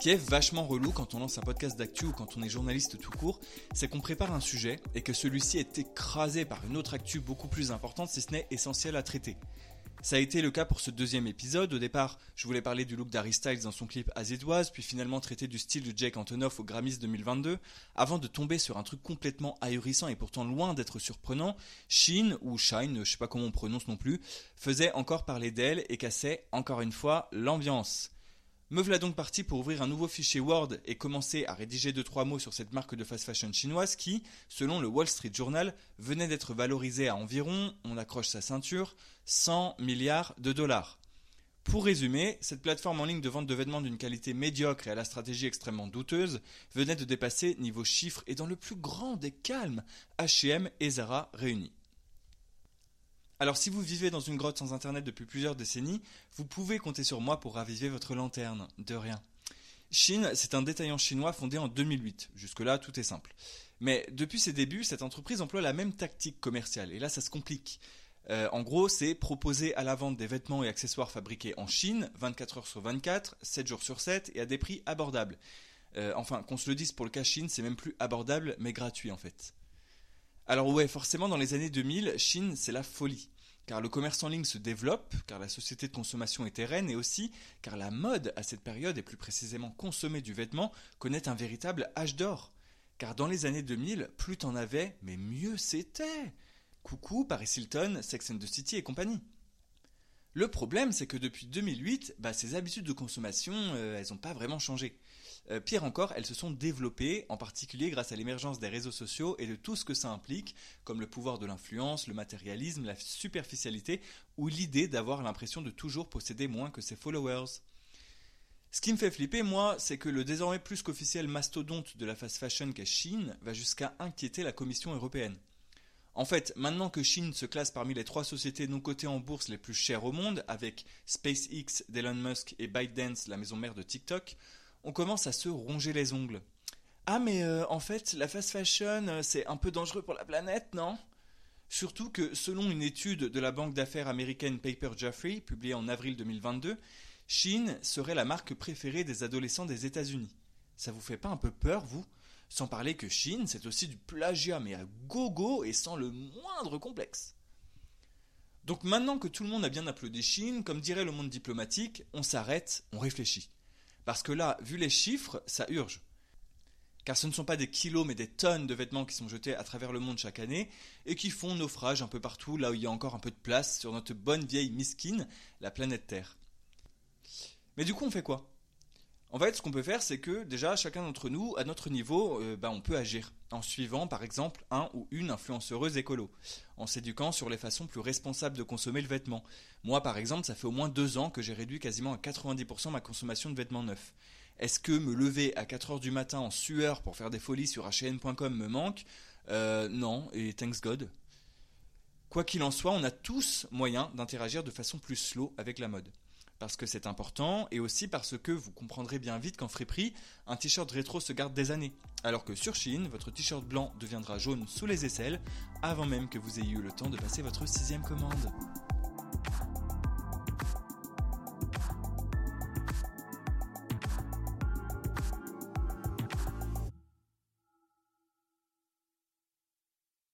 qui est vachement relou quand on lance un podcast d'actu ou quand on est journaliste tout court, c'est qu'on prépare un sujet et que celui-ci est écrasé par une autre actu beaucoup plus importante si ce n'est essentiel à traiter. Ça a été le cas pour ce deuxième épisode. Au départ, je voulais parler du look d'Harry dans son clip Azédoise, puis finalement traiter du style de Jake Antonoff au Grammys 2022, avant de tomber sur un truc complètement ahurissant et pourtant loin d'être surprenant. Sheen, ou Shine, je sais pas comment on prononce non plus, faisait encore parler d'elle et cassait, encore une fois, l'ambiance. Me voilà donc parti pour ouvrir un nouveau fichier Word et commencer à rédiger deux trois mots sur cette marque de fast fashion chinoise qui, selon le Wall Street Journal, venait d'être valorisée à environ, on accroche sa ceinture, 100 milliards de dollars. Pour résumer, cette plateforme en ligne de vente de vêtements d'une qualité médiocre et à la stratégie extrêmement douteuse venait de dépasser niveau chiffre et dans le plus grand des calmes H&M et Zara réunis. Alors si vous vivez dans une grotte sans internet depuis plusieurs décennies, vous pouvez compter sur moi pour raviver votre lanterne. De rien. Chine, c'est un détaillant chinois fondé en 2008. Jusque-là, tout est simple. Mais depuis ses débuts, cette entreprise emploie la même tactique commerciale. Et là, ça se complique. Euh, en gros, c'est proposer à la vente des vêtements et accessoires fabriqués en Chine, 24 heures sur 24, 7 jours sur 7, et à des prix abordables. Euh, enfin, qu'on se le dise pour le cas Chine, c'est même plus abordable, mais gratuit en fait. Alors ouais, forcément, dans les années 2000, Chine, c'est la folie. Car le commerce en ligne se développe, car la société de consommation est terraine, et aussi car la mode, à cette période, et plus précisément consommer du vêtement, connaît un véritable âge d'or. Car dans les années 2000, plus t'en avais, mais mieux c'était. Coucou Paris Hilton, Sex and the City et compagnie. Le problème, c'est que depuis 2008, bah, ces habitudes de consommation, euh, elles n'ont pas vraiment changé. Euh, pire encore, elles se sont développées, en particulier grâce à l'émergence des réseaux sociaux et de tout ce que ça implique, comme le pouvoir de l'influence, le matérialisme, la superficialité ou l'idée d'avoir l'impression de toujours posséder moins que ses followers. Ce qui me fait flipper, moi, c'est que le désormais plus qu'officiel mastodonte de la fast fashion qu'est Chine va jusqu'à inquiéter la Commission européenne. En fait, maintenant que Chine se classe parmi les trois sociétés non cotées en bourse les plus chères au monde, avec SpaceX d'Elon Musk et ByteDance, la maison mère de TikTok, on commence à se ronger les ongles. Ah mais euh, en fait, la fast fashion, euh, c'est un peu dangereux pour la planète, non? Surtout que selon une étude de la banque d'affaires américaine Paper Jeffrey, publiée en avril 2022, Chine serait la marque préférée des adolescents des États-Unis. Ça vous fait pas un peu peur, vous? Sans parler que Chine, c'est aussi du plagiat, mais à gogo et sans le moindre complexe. Donc maintenant que tout le monde a bien applaudi Chine, comme dirait le monde diplomatique, on s'arrête, on réfléchit. Parce que là, vu les chiffres, ça urge. Car ce ne sont pas des kilos mais des tonnes de vêtements qui sont jetés à travers le monde chaque année et qui font naufrage un peu partout là où il y a encore un peu de place sur notre bonne vieille miskine, la planète Terre. Mais du coup, on fait quoi? En fait, ce qu'on peut faire, c'est que déjà, chacun d'entre nous, à notre niveau, euh, bah, on peut agir en suivant, par exemple, un ou une influenceuse écolo, en s'éduquant sur les façons plus responsables de consommer le vêtement. Moi, par exemple, ça fait au moins deux ans que j'ai réduit quasiment à 90% ma consommation de vêtements neufs. Est-ce que me lever à 4h du matin en sueur pour faire des folies sur hn.com me manque? Euh, Non, et thanks God. Quoi qu'il en soit, on a tous moyen d'interagir de façon plus slow avec la mode parce que c'est important, et aussi parce que vous comprendrez bien vite qu'en friperie, un t-shirt rétro se garde des années, alors que sur Chine, votre t-shirt blanc deviendra jaune sous les aisselles, avant même que vous ayez eu le temps de passer votre sixième commande.